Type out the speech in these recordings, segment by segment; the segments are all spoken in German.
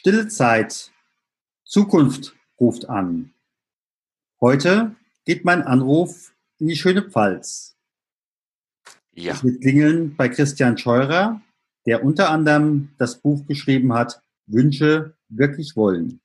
Stille Zeit. Zukunft ruft an. Heute geht mein Anruf in die schöne Pfalz. Ja. Wir klingeln bei Christian Scheurer, der unter anderem das Buch geschrieben hat, Wünsche wirklich wollen.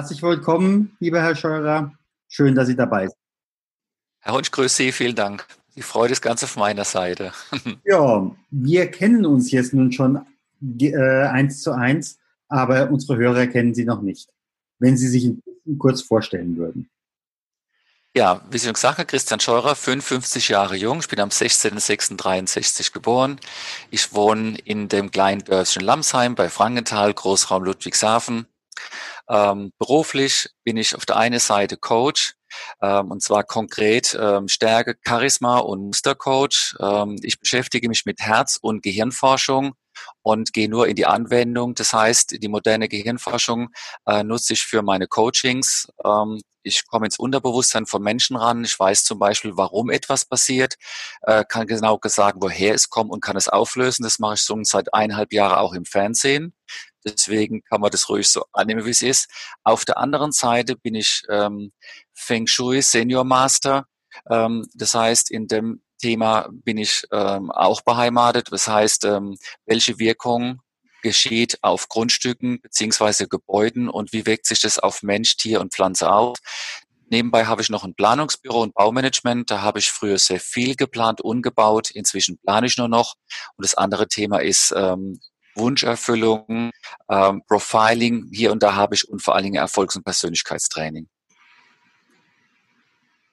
Herzlich willkommen, lieber Herr Scheurer. Schön, dass Sie dabei sind. Herr Hunsch, grüße Sie, vielen Dank. Die Freude ist ganz auf meiner Seite. ja, wir kennen uns jetzt nun schon äh, eins zu eins, aber unsere Hörer kennen Sie noch nicht. Wenn Sie sich ein bisschen kurz vorstellen würden. Ja, wie Sie schon gesagt haben, Christian Scheurer, 55 Jahre jung. Ich bin am 16.06.63 geboren. Ich wohne in dem kleinen Dörfchen Lamsheim bei Frankenthal, Großraum Ludwigshafen. Ähm, beruflich bin ich auf der einen Seite Coach, ähm, und zwar konkret ähm, Stärke, Charisma und Mustercoach. Ähm, ich beschäftige mich mit Herz- und Gehirnforschung und gehe nur in die Anwendung. Das heißt, die moderne Gehirnforschung äh, nutze ich für meine Coachings. Ähm, ich komme ins Unterbewusstsein von Menschen ran. Ich weiß zum Beispiel, warum etwas passiert, äh, kann genau sagen, woher es kommt und kann es auflösen. Das mache ich so seit eineinhalb Jahren auch im Fernsehen. Deswegen kann man das ruhig so annehmen, wie es ist. Auf der anderen Seite bin ich ähm, Feng Shui Senior Master. Ähm, das heißt, in dem Thema bin ich ähm, auch beheimatet. Das heißt, ähm, welche Wirkung geschieht auf Grundstücken beziehungsweise Gebäuden und wie wirkt sich das auf Mensch, Tier und Pflanze aus. Nebenbei habe ich noch ein Planungsbüro und Baumanagement. Da habe ich früher sehr viel geplant und gebaut. Inzwischen plane ich nur noch. Und das andere Thema ist ähm, Wunscherfüllung, ähm, Profiling. Hier und da habe ich und vor allen Dingen Erfolgs- und Persönlichkeitstraining.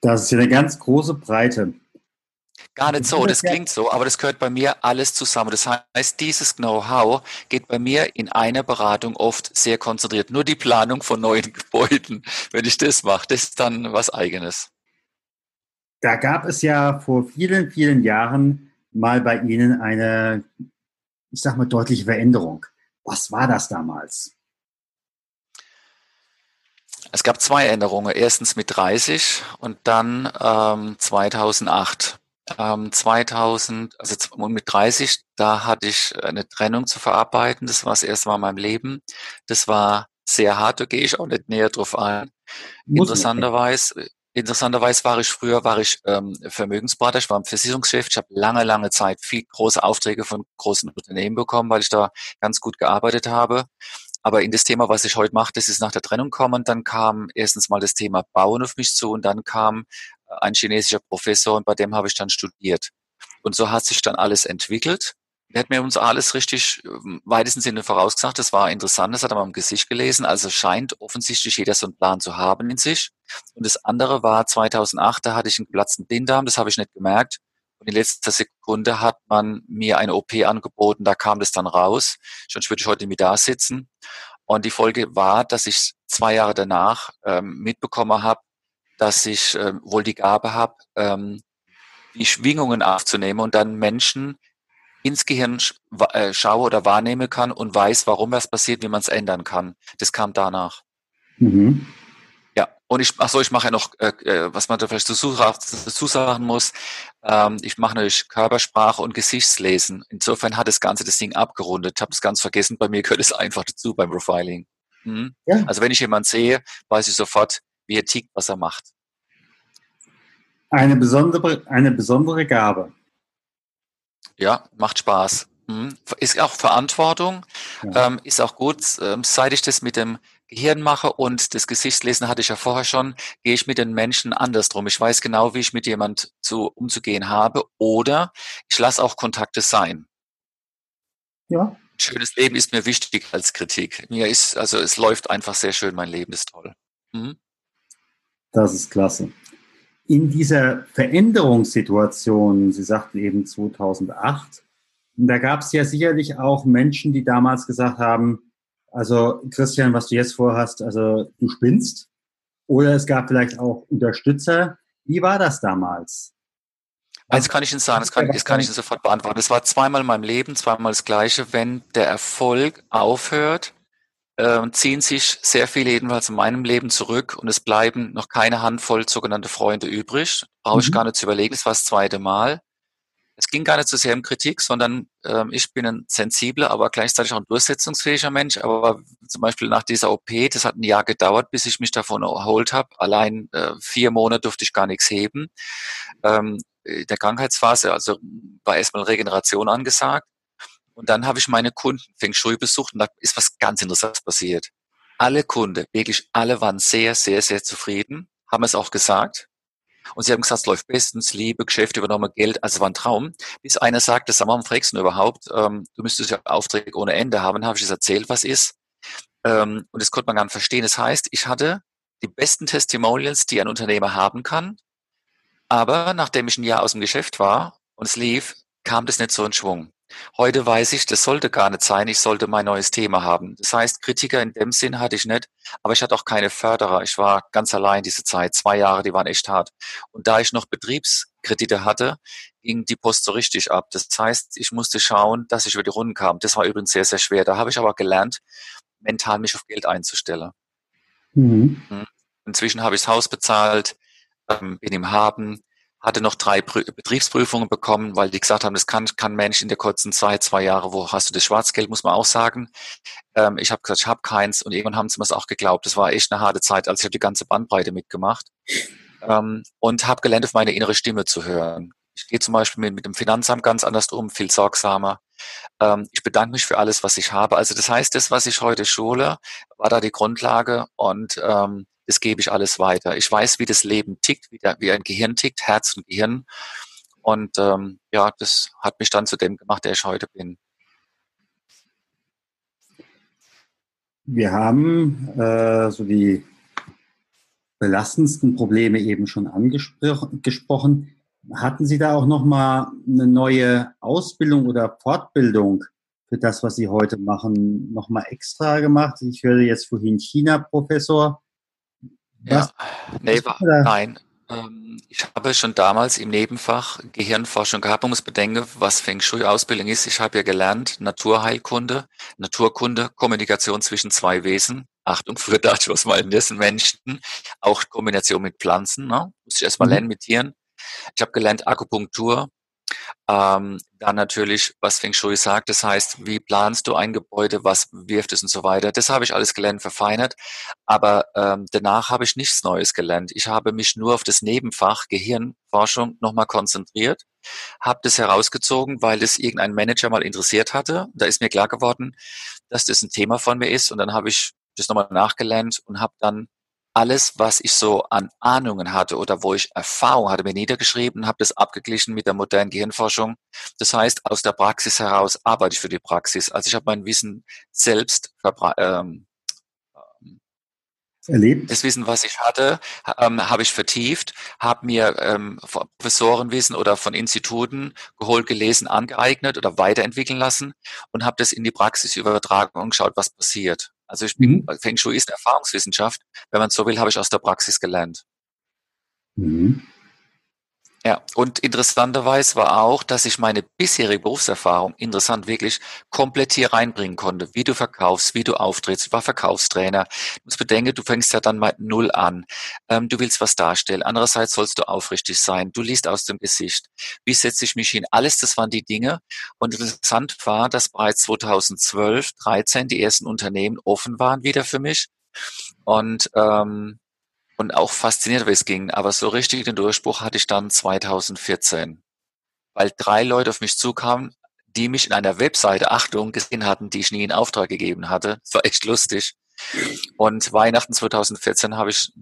Das ist ja eine ganz große Breite. Gar nicht so, das klingt so, aber das gehört bei mir alles zusammen. Das heißt, dieses Know-how geht bei mir in einer Beratung oft sehr konzentriert. Nur die Planung von neuen Gebäuden, wenn ich das mache, das ist dann was eigenes. Da gab es ja vor vielen, vielen Jahren mal bei Ihnen eine, ich sag mal, deutliche Veränderung. Was war das damals? Es gab zwei Änderungen. Erstens mit 30 und dann ähm, 2008. Ähm, 2000, also mit 30, da hatte ich eine Trennung zu verarbeiten. Das war das erste Mal in meinem Leben. Das war sehr hart, da gehe ich auch nicht näher drauf ein. Interessanterweise, interessanterweise war ich früher, war ich ähm, Vermögensberater, ich war ein Versicherungschef. Ich habe lange, lange Zeit viel große Aufträge von großen Unternehmen bekommen, weil ich da ganz gut gearbeitet habe. Aber in das Thema, was ich heute mache, das ist nach der Trennung kommen. Dann kam erstens mal das Thema Bauen auf mich zu und dann kam äh, ein chinesischer Professor und bei dem habe ich dann studiert. Und so hat sich dann alles entwickelt. Hat mir uns alles richtig im weitesten Sinne vorausgesagt. Das war interessant, das hat er mal im Gesicht gelesen. Also scheint offensichtlich jeder so einen Plan zu haben in sich. Und das andere war 2008, da hatte ich einen geplatzten Blinddarm, das habe ich nicht gemerkt. Und in letzter Sekunde hat man mir eine OP angeboten, da kam das dann raus. Sonst würde ich heute mit da sitzen. Und die Folge war, dass ich zwei Jahre danach ähm, mitbekommen habe, dass ich ähm, wohl die Gabe habe, ähm, die Schwingungen aufzunehmen und dann Menschen ins Gehirn äh, schaue oder wahrnehmen kann und weiß, warum was passiert, wie man es ändern kann. Das kam danach. Mhm. Und ich, ach so, ich mache ja noch, äh, äh was man da vielleicht dazu, dazu sagen muss, ähm, ich mache natürlich Körpersprache und Gesichtslesen. Insofern hat das Ganze das Ding abgerundet. Ich habe es ganz vergessen, bei mir gehört es einfach dazu beim Profiling. Mhm. Ja. Also wenn ich jemanden sehe, weiß ich sofort, wie er tickt, was er macht. Eine besondere, eine besondere Gabe. Ja, macht Spaß. Mhm. Ist auch Verantwortung, ja. ähm, ist auch gut, ähm, seit ich das mit dem Gehirn mache und das Gesichtslesen hatte ich ja vorher schon, gehe ich mit den Menschen anders drum. Ich weiß genau, wie ich mit jemand zu umzugehen habe oder ich lasse auch Kontakte sein. Ja. Schönes Leben ist mir wichtig als Kritik. Mir ist, also es läuft einfach sehr schön, mein Leben ist toll. Mhm. Das ist klasse. In dieser Veränderungssituation, Sie sagten eben 2008, da gab es ja sicherlich auch Menschen, die damals gesagt haben, also Christian, was du jetzt vorhast, also du spinnst. Oder es gab vielleicht auch Unterstützer. Wie war das damals? Eins kann ich Ihnen sagen, das kann, das kann ich Ihnen sofort beantworten. Es war zweimal in meinem Leben, zweimal das Gleiche. Wenn der Erfolg aufhört, äh, ziehen sich sehr viele jedenfalls in meinem Leben zurück und es bleiben noch keine Handvoll sogenannte Freunde übrig. Brauche ich mhm. gar nicht zu überlegen, das war das zweite Mal es ging gar nicht so sehr um Kritik, sondern ähm, ich bin ein sensibler, aber gleichzeitig auch ein durchsetzungsfähiger Mensch. Aber zum Beispiel nach dieser OP, das hat ein Jahr gedauert, bis ich mich davon erholt habe. Allein äh, vier Monate durfte ich gar nichts heben. Ähm, in der Krankheitsphase, also war erstmal Regeneration angesagt. Und dann habe ich meine Kunden Feng Shui besucht und da ist was ganz Interessantes passiert. Alle Kunden, wirklich alle waren sehr, sehr, sehr zufrieden, haben es auch gesagt. Und sie haben gesagt, es läuft bestens, Liebe, Geschäfte übernommen, Geld, also war ein Traum. Bis einer sagte, sag mal, warum fragst du überhaupt? Ähm, du müsstest ja Aufträge ohne Ende haben. Habe ich es erzählt, was ist. Ähm, und das konnte man gar nicht verstehen. Das heißt, ich hatte die besten Testimonials, die ein Unternehmer haben kann. Aber nachdem ich ein Jahr aus dem Geschäft war und es lief, kam das nicht so in Schwung. Heute weiß ich, das sollte gar nicht sein. Ich sollte mein neues Thema haben. Das heißt, Kritiker in dem Sinn hatte ich nicht, aber ich hatte auch keine Förderer. Ich war ganz allein diese Zeit. Zwei Jahre, die waren echt hart. Und da ich noch Betriebskredite hatte, ging die Post so richtig ab. Das heißt, ich musste schauen, dass ich über die Runden kam. Das war übrigens sehr, sehr schwer. Da habe ich aber gelernt, mental mich auf Geld einzustellen. Mhm. Hm. Inzwischen habe ich das Haus bezahlt, ähm, bin im Haben, hatte noch drei Betriebsprüfungen bekommen, weil die gesagt haben, das kann kein Mensch in der kurzen Zeit, zwei Jahre, wo hast du das Schwarzgeld, muss man auch sagen. Ähm, ich habe gesagt, ich habe keins und irgendwann haben sie mir es auch geglaubt. Das war echt eine harte Zeit, also ich habe die ganze Bandbreite mitgemacht ähm, und habe gelernt, auf meine innere Stimme zu hören. Ich gehe zum Beispiel mit, mit dem Finanzamt ganz anders um, viel sorgsamer. Ähm, ich bedanke mich für alles, was ich habe. Also das heißt, das, was ich heute schule, war da die Grundlage und ähm, das gebe ich alles weiter. Ich weiß, wie das Leben tickt, wie, der, wie ein Gehirn tickt, Herz und Gehirn. Und ähm, ja, das hat mich dann zu dem gemacht, der ich heute bin. Wir haben äh, so die belastendsten Probleme eben schon angesprochen. Hatten Sie da auch noch mal eine neue Ausbildung oder Fortbildung für das, was Sie heute machen, noch mal extra gemacht? Ich höre jetzt vorhin China-Professor. Ja, nee, war, nein. Ähm, ich habe schon damals im Nebenfach Gehirnforschung gehabt. Man muss bedenken, was Feng Shui-Ausbildung ist. Ich habe ja gelernt, Naturheilkunde, Naturkunde, Kommunikation zwischen zwei Wesen. Achtung, dachte ich, was meinen das sind Menschen. Auch Kombination mit Pflanzen, ne? Muss ich erstmal mhm. lernen mit Tieren. Ich habe gelernt Akupunktur, ähm, dann natürlich, was Feng Shui sagt, das heißt, wie planst du ein Gebäude, was wirft es und so weiter. Das habe ich alles gelernt, verfeinert. Aber ähm, danach habe ich nichts Neues gelernt. Ich habe mich nur auf das Nebenfach Gehirnforschung nochmal konzentriert, habe das herausgezogen, weil es irgendein Manager mal interessiert hatte. Da ist mir klar geworden, dass das ein Thema von mir ist. Und dann habe ich das nochmal nachgelernt und habe dann alles, was ich so an Ahnungen hatte oder wo ich Erfahrung hatte, mir niedergeschrieben, habe das abgeglichen mit der modernen Gehirnforschung. Das heißt, aus der Praxis heraus arbeite ich für die Praxis. Also ich habe mein Wissen selbst ähm, erlebt. Das Wissen, was ich hatte, ähm, habe ich vertieft, habe mir ähm, Professorenwissen oder von Instituten geholt, gelesen, angeeignet oder weiterentwickeln lassen und habe das in die Praxis übertragen und geschaut, was passiert. Also ich bin, mhm. Feng Shui ist Erfahrungswissenschaft. Wenn man so will, habe ich aus der Praxis gelernt. Mhm. Ja, und interessanterweise war auch, dass ich meine bisherige Berufserfahrung, interessant wirklich, komplett hier reinbringen konnte. Wie du verkaufst, wie du auftrittst. Ich war Verkaufstrainer. Du musst bedenken, du fängst ja dann mal null an. Ähm, du willst was darstellen. Andererseits sollst du aufrichtig sein. Du liest aus dem Gesicht. Wie setze ich mich hin? Alles, das waren die Dinge. Und interessant war, dass bereits 2012, 13 die ersten Unternehmen offen waren wieder für mich. Und ähm, und auch fasziniert, wie es ging. Aber so richtig den Durchbruch hatte ich dann 2014, weil drei Leute auf mich zukamen, die mich in einer Webseite, Achtung, gesehen hatten, die ich nie in Auftrag gegeben hatte. Das war echt lustig. Und Weihnachten 2014 habe ich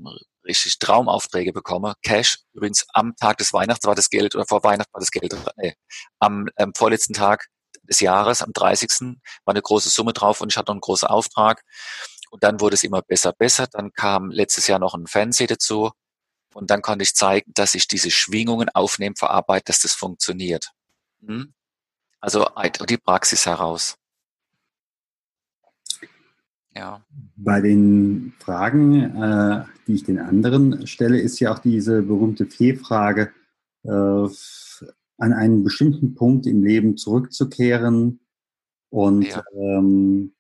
richtig Traumaufträge bekommen. Cash, übrigens am Tag des Weihnachts war das Geld, oder vor Weihnachten war das Geld, nee, am ähm, vorletzten Tag des Jahres, am 30. war eine große Summe drauf und ich hatte noch einen großen Auftrag. Und dann wurde es immer besser, besser. Dann kam letztes Jahr noch ein Fernseh dazu. Und dann konnte ich zeigen, dass ich diese Schwingungen aufnehme, verarbeite, dass das funktioniert. Hm? Also die Praxis heraus. Ja. Bei den Fragen, äh, die ich den anderen stelle, ist ja auch diese berühmte Fee-Frage, äh, an einen bestimmten Punkt im Leben zurückzukehren und ja. ähm,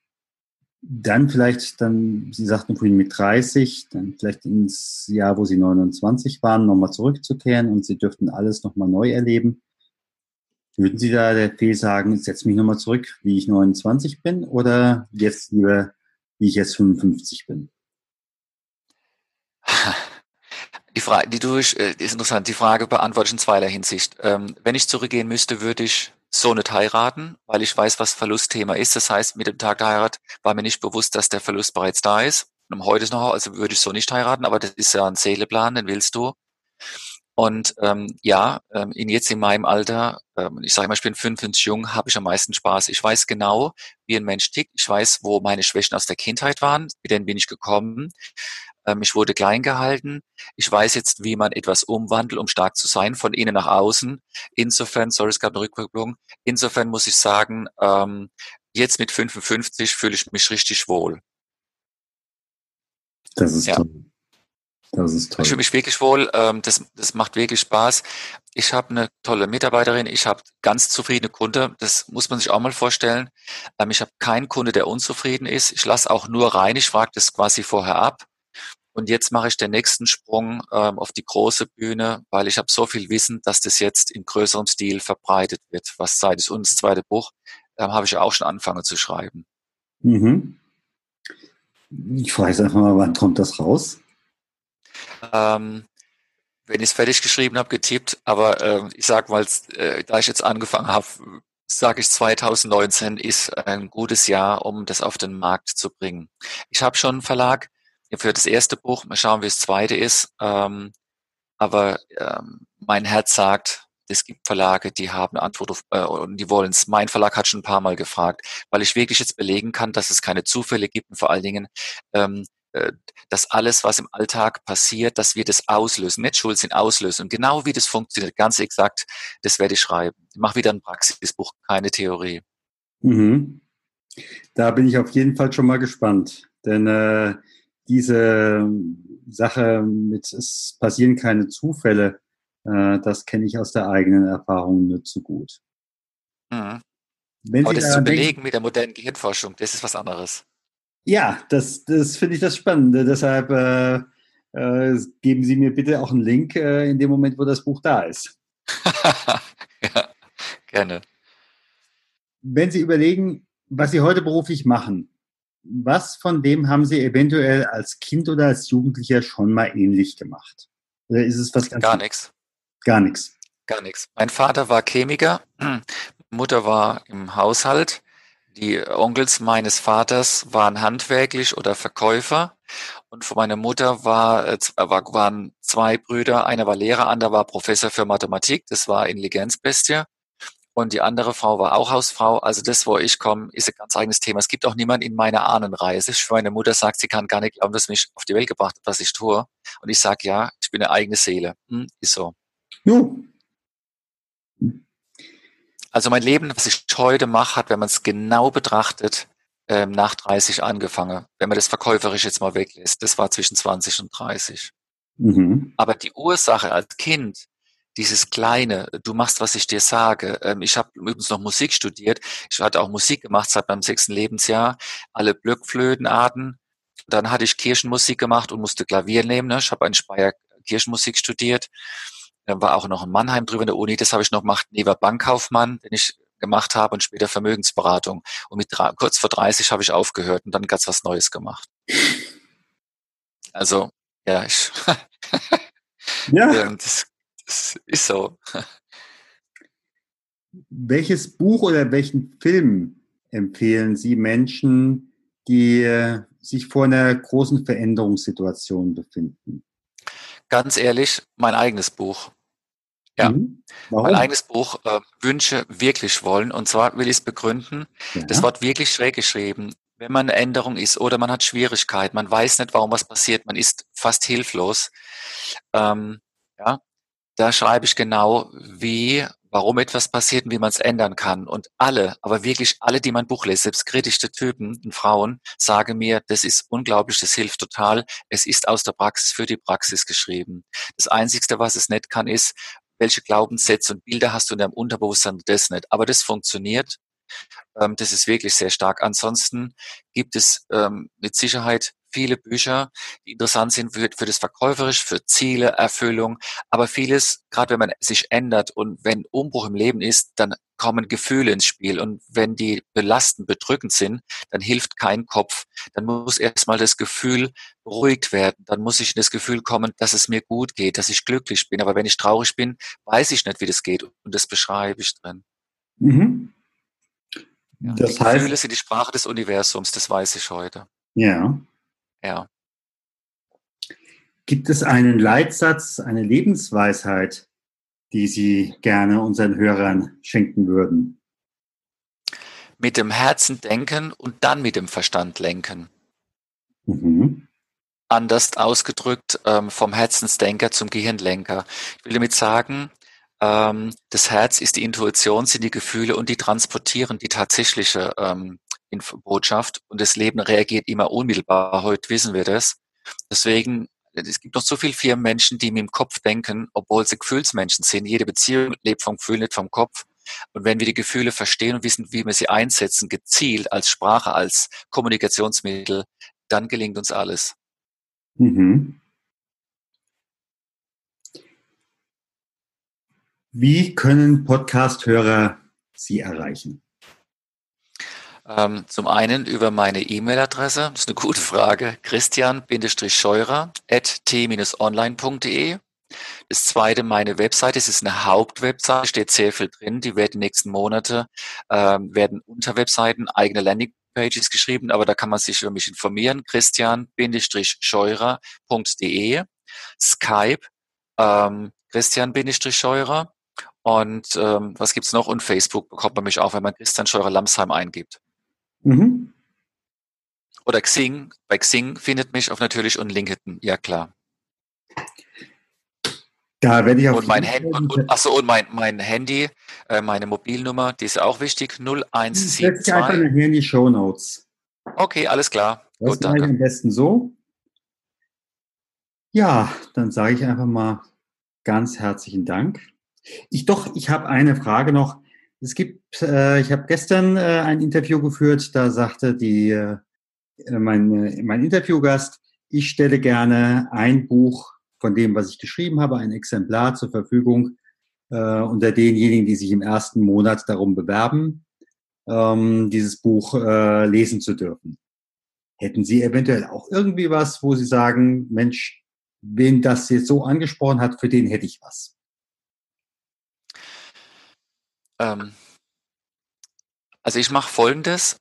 dann vielleicht, dann, Sie sagten vorhin mit 30, dann vielleicht ins Jahr, wo Sie 29 waren, nochmal zurückzukehren und Sie dürften alles nochmal neu erleben. Würden Sie da der Fee sagen, setz mich nochmal zurück, wie ich 29 bin oder jetzt lieber wie ich jetzt 55 bin. Die Frage, die du, äh, ist interessant. Die Frage beantworte ich in zweierlei Hinsicht. Ähm, wenn ich zurückgehen müsste, würde ich so nicht heiraten, weil ich weiß, was Verlustthema ist. Das heißt, mit dem Tag der Heirat war mir nicht bewusst, dass der Verlust bereits da ist. Und heute ist noch, also würde ich so nicht heiraten, aber das ist ja ein Seeleplan, den willst du. Und ähm, ja, ähm, in jetzt in meinem Alter, ähm, ich sage mal, ich bin 55 jung, habe ich am meisten Spaß. Ich weiß genau, wie ein Mensch tickt. Ich weiß, wo meine Schwächen aus der Kindheit waren, mit denen bin ich gekommen. Ähm, ich wurde klein gehalten. Ich weiß jetzt, wie man etwas umwandelt, um stark zu sein, von innen nach außen. Insofern, sorry, es gab eine Rückkopplung. Insofern muss ich sagen, ähm, jetzt mit 55 fühle ich mich richtig wohl. Das ist ja. toll. Das ist toll. Ich fühle mich wirklich wohl. Ähm, das, das macht wirklich Spaß. Ich habe eine tolle Mitarbeiterin. Ich habe ganz zufriedene Kunden. Das muss man sich auch mal vorstellen. Ähm, ich habe keinen Kunde, der unzufrieden ist. Ich lasse auch nur rein. Ich frage das quasi vorher ab. Und jetzt mache ich den nächsten Sprung ähm, auf die große Bühne, weil ich habe so viel Wissen, dass das jetzt in größerem Stil verbreitet wird. Was Zeit ist. Und das zweite Buch ähm, habe ich auch schon angefangen zu schreiben. Mhm. Ich frage jetzt einfach mal, wann kommt das raus? Ähm, wenn ich es fertig geschrieben habe, getippt, aber äh, ich sag mal, äh, da ich jetzt angefangen habe, sage ich 2019 ist ein gutes Jahr, um das auf den Markt zu bringen. Ich habe schon einen Verlag für das erste Buch, mal schauen, wie das zweite ist, ähm, aber ähm, mein Herz sagt, es gibt Verlage, die haben Antwort auf, äh, und die wollen es. Mein Verlag hat schon ein paar Mal gefragt, weil ich wirklich jetzt belegen kann, dass es keine Zufälle gibt und vor allen Dingen ähm, äh, dass alles, was im Alltag passiert, dass wir das auslösen, nicht schuld sind, auslösen. Und genau wie das funktioniert, ganz exakt, das werde ich schreiben. Ich mache wieder ein Praxisbuch, keine Theorie. Mhm. Da bin ich auf jeden Fall schon mal gespannt, denn äh, diese Sache mit es passieren keine Zufälle, äh, das kenne ich aus der eigenen Erfahrung nicht so gut. Mhm. Wenn Aber Sie das zu belegen mit der modernen Gehirnforschung, das ist was anderes. Ja, das, das finde ich das Spannende. Deshalb äh, äh, geben Sie mir bitte auch einen Link äh, in dem Moment, wo das Buch da ist. ja, gerne. Wenn Sie überlegen, was Sie heute beruflich machen, was von dem haben Sie eventuell als Kind oder als Jugendlicher schon mal ähnlich gemacht? Oder ist es was ganz Gar nichts. Gar nichts. Gar nichts. Mein Vater war Chemiker, Mutter war im Haushalt. Die Onkels meines Vaters waren handwerklich oder Verkäufer und von meiner Mutter war, äh, waren zwei Brüder, einer war Lehrer, anderer war Professor für Mathematik, das war Intelligenzbestie. Und die andere Frau war auch Hausfrau. Also das, wo ich komme, ist ein ganz eigenes Thema. Es gibt auch niemanden in meiner Ahnenreise. Meine Mutter sagt, sie kann gar nicht glauben, dass mich auf die Welt gebracht hat, was ich tue. Und ich sage, ja, ich bin eine eigene Seele. Hm, ist so. Ja, also mein Leben, was ich heute mache, hat, wenn man es genau betrachtet, ähm, nach 30 angefangen. Wenn man das verkäuferisch jetzt mal weglässt. Das war zwischen 20 und 30. Mhm. Aber die Ursache als Kind, dieses kleine, du machst, was ich dir sage. Ähm, ich habe übrigens noch Musik studiert. Ich hatte auch Musik gemacht seit meinem sechsten Lebensjahr. Alle Blockflötenarten. Dann hatte ich Kirchenmusik gemacht und musste Klavier nehmen. Ne? Ich habe in Speyer Kirchenmusik studiert. Dann war auch noch in Mannheim drüber in der Uni, das habe ich noch gemacht, Neva Bankkaufmann, den ich gemacht habe und später Vermögensberatung. Und mit kurz vor 30 habe ich aufgehört und dann ganz was Neues gemacht. Also, ja, ich ja. das, ist so. Welches Buch oder welchen Film empfehlen Sie Menschen, die sich vor einer großen Veränderungssituation befinden? Ganz ehrlich, mein eigenes Buch. Ja, mhm. mein eigenes Buch äh, Wünsche wirklich wollen. Und zwar will ich es begründen. Ja. Das Wort wirklich schräg geschrieben. Wenn man eine Änderung ist oder man hat Schwierigkeiten, man weiß nicht, warum was passiert, man ist fast hilflos. Ähm, ja, da schreibe ich genau, wie warum etwas passiert und wie man es ändern kann. Und alle, aber wirklich alle, die mein Buch lesen, selbst kritische Typen und Frauen, sagen mir, das ist unglaublich, das hilft total. Es ist aus der Praxis für die Praxis geschrieben. Das Einzigste, was es nicht kann, ist, welche Glaubenssätze und Bilder hast du in deinem Unterbewusstsein, das nicht. Aber das funktioniert. Ähm, das ist wirklich sehr stark. Ansonsten gibt es ähm, mit Sicherheit viele Bücher, die interessant sind für, für das Verkäuferisch, für Ziele, Erfüllung. Aber vieles, gerade wenn man sich ändert und wenn Umbruch im Leben ist, dann kommen Gefühle ins Spiel. Und wenn die belastend, bedrückend sind, dann hilft kein Kopf. Dann muss erstmal das Gefühl beruhigt werden. Dann muss ich in das Gefühl kommen, dass es mir gut geht, dass ich glücklich bin. Aber wenn ich traurig bin, weiß ich nicht, wie das geht. Und das beschreibe ich drin. Mhm. Ja, das die heißt, Gefühle sind die Sprache des Universums, das weiß ich heute. Ja. Ja. Gibt es einen Leitsatz, eine Lebensweisheit, die Sie gerne unseren Hörern schenken würden? Mit dem Herzen denken und dann mit dem Verstand lenken. Mhm. Anders ausgedrückt, ähm, vom Herzensdenker zum Gehirnlenker. Ich will damit sagen, ähm, das Herz ist die Intuition, sind die Gefühle und die transportieren die tatsächliche ähm, Botschaft und das Leben reagiert immer unmittelbar. Heute wissen wir das. Deswegen, es gibt noch so viele vier Menschen, die mit dem Kopf denken, obwohl sie Gefühlsmenschen sind. Jede Beziehung lebt vom Gefühl, nicht vom Kopf. Und wenn wir die Gefühle verstehen und wissen, wie wir sie einsetzen, gezielt als Sprache, als Kommunikationsmittel, dann gelingt uns alles. Mhm. Wie können Podcast-Hörer Sie erreichen? Ähm, zum einen über meine E-Mail-Adresse, das ist eine gute Frage, christian-scheurer at t-online.de. Das zweite, meine Webseite, es ist eine Hauptwebseite, steht sehr viel drin. Die werden nächsten Monate, ähm, werden unter Webseiten eigene Landingpages geschrieben, aber da kann man sich über mich informieren. christian-scheurer.de. Skype, ähm, Christian-Scheurer. Und ähm, was gibt's noch? Und Facebook bekommt man mich auch, wenn man Christian Scheurer Lamsheim eingibt. Mhm. Oder Xing. Bei Xing findet mich auch natürlich und LinkedIn, ja klar. Da werde ich auch. Und mein Handy, und, und, achso, und mein, mein Handy, äh, meine Mobilnummer, die ist auch wichtig, 0172. Setze ich einfach nachher in die Show Notes. Okay, alles klar. Das Gut, danke. am besten so. Ja, dann sage ich einfach mal ganz herzlichen Dank. Ich doch, ich habe eine Frage noch. Es gibt, äh, ich habe gestern äh, ein Interview geführt, da sagte die, äh, mein, äh, mein Interviewgast, ich stelle gerne ein Buch von dem, was ich geschrieben habe, ein Exemplar zur Verfügung äh, unter denjenigen, die sich im ersten Monat darum bewerben, ähm, dieses Buch äh, lesen zu dürfen. Hätten Sie eventuell auch irgendwie was, wo Sie sagen, Mensch, wen das jetzt so angesprochen hat, für den hätte ich was? Ähm, also ich mache Folgendes.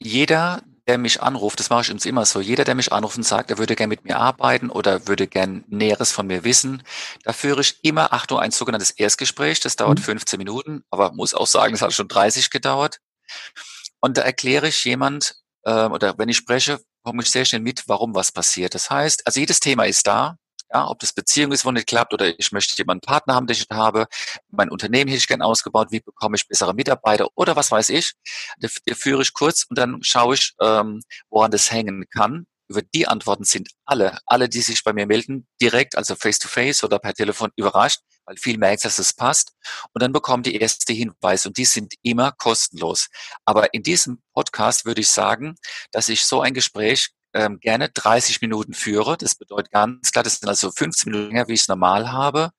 Jeder, der mich anruft, das mache ich uns immer so, jeder, der mich anruft und sagt, er würde gern mit mir arbeiten oder würde gern Näheres von mir wissen, da führe ich immer, Achtung, ein sogenanntes Erstgespräch, das dauert mhm. 15 Minuten, aber muss auch sagen, es hat schon 30 gedauert. Und da erkläre ich jemand, äh, oder wenn ich spreche, komme ich sehr schnell mit, warum was passiert. Das heißt, also jedes Thema ist da, ja, ob das Beziehung ist, wo nicht klappt, oder ich möchte jemanden Partner haben, den ich habe, mein Unternehmen hätte ich gern ausgebaut, wie bekomme ich bessere Mitarbeiter oder was weiß ich. Da führe ich kurz und dann schaue ich, ähm, woran das hängen kann. Über die Antworten sind alle, alle, die sich bei mir melden, direkt, also face-to-face -face oder per Telefon überrascht, weil viel merkt, dass es passt. Und dann bekommen die erste Hinweise und die sind immer kostenlos. Aber in diesem Podcast würde ich sagen, dass ich so ein Gespräch ähm, gerne 30 Minuten führe. Das bedeutet ganz klar, das sind also 15 Minuten länger, wie ich es normal habe.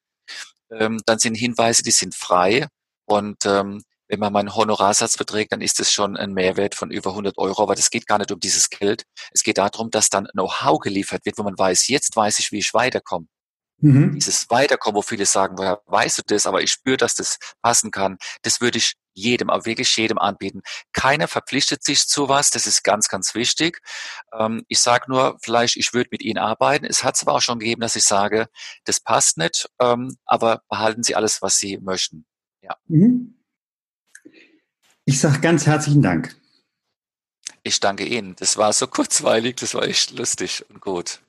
Ähm, dann sind Hinweise, die sind frei. Und ähm, wenn man meinen Honorarsatz beträgt, dann ist es schon ein Mehrwert von über 100 Euro. Aber das geht gar nicht um dieses Geld. Es geht darum, dass dann Know-how geliefert wird, wo man weiß, jetzt weiß ich, wie ich weiterkomme. Mhm. Dieses Weiterkommen, wo viele sagen, woher weißt du das, aber ich spüre, dass das passen kann, das würde ich jedem, aber wirklich jedem anbieten. Keiner verpflichtet sich zu was, das ist ganz, ganz wichtig. Ähm, ich sage nur, vielleicht, ich würde mit Ihnen arbeiten. Es hat es aber auch schon gegeben, dass ich sage, das passt nicht, ähm, aber behalten Sie alles, was Sie möchten. Ja. Mhm. Ich sage ganz herzlichen Dank. Ich danke Ihnen. Das war so kurzweilig, das war echt lustig und gut.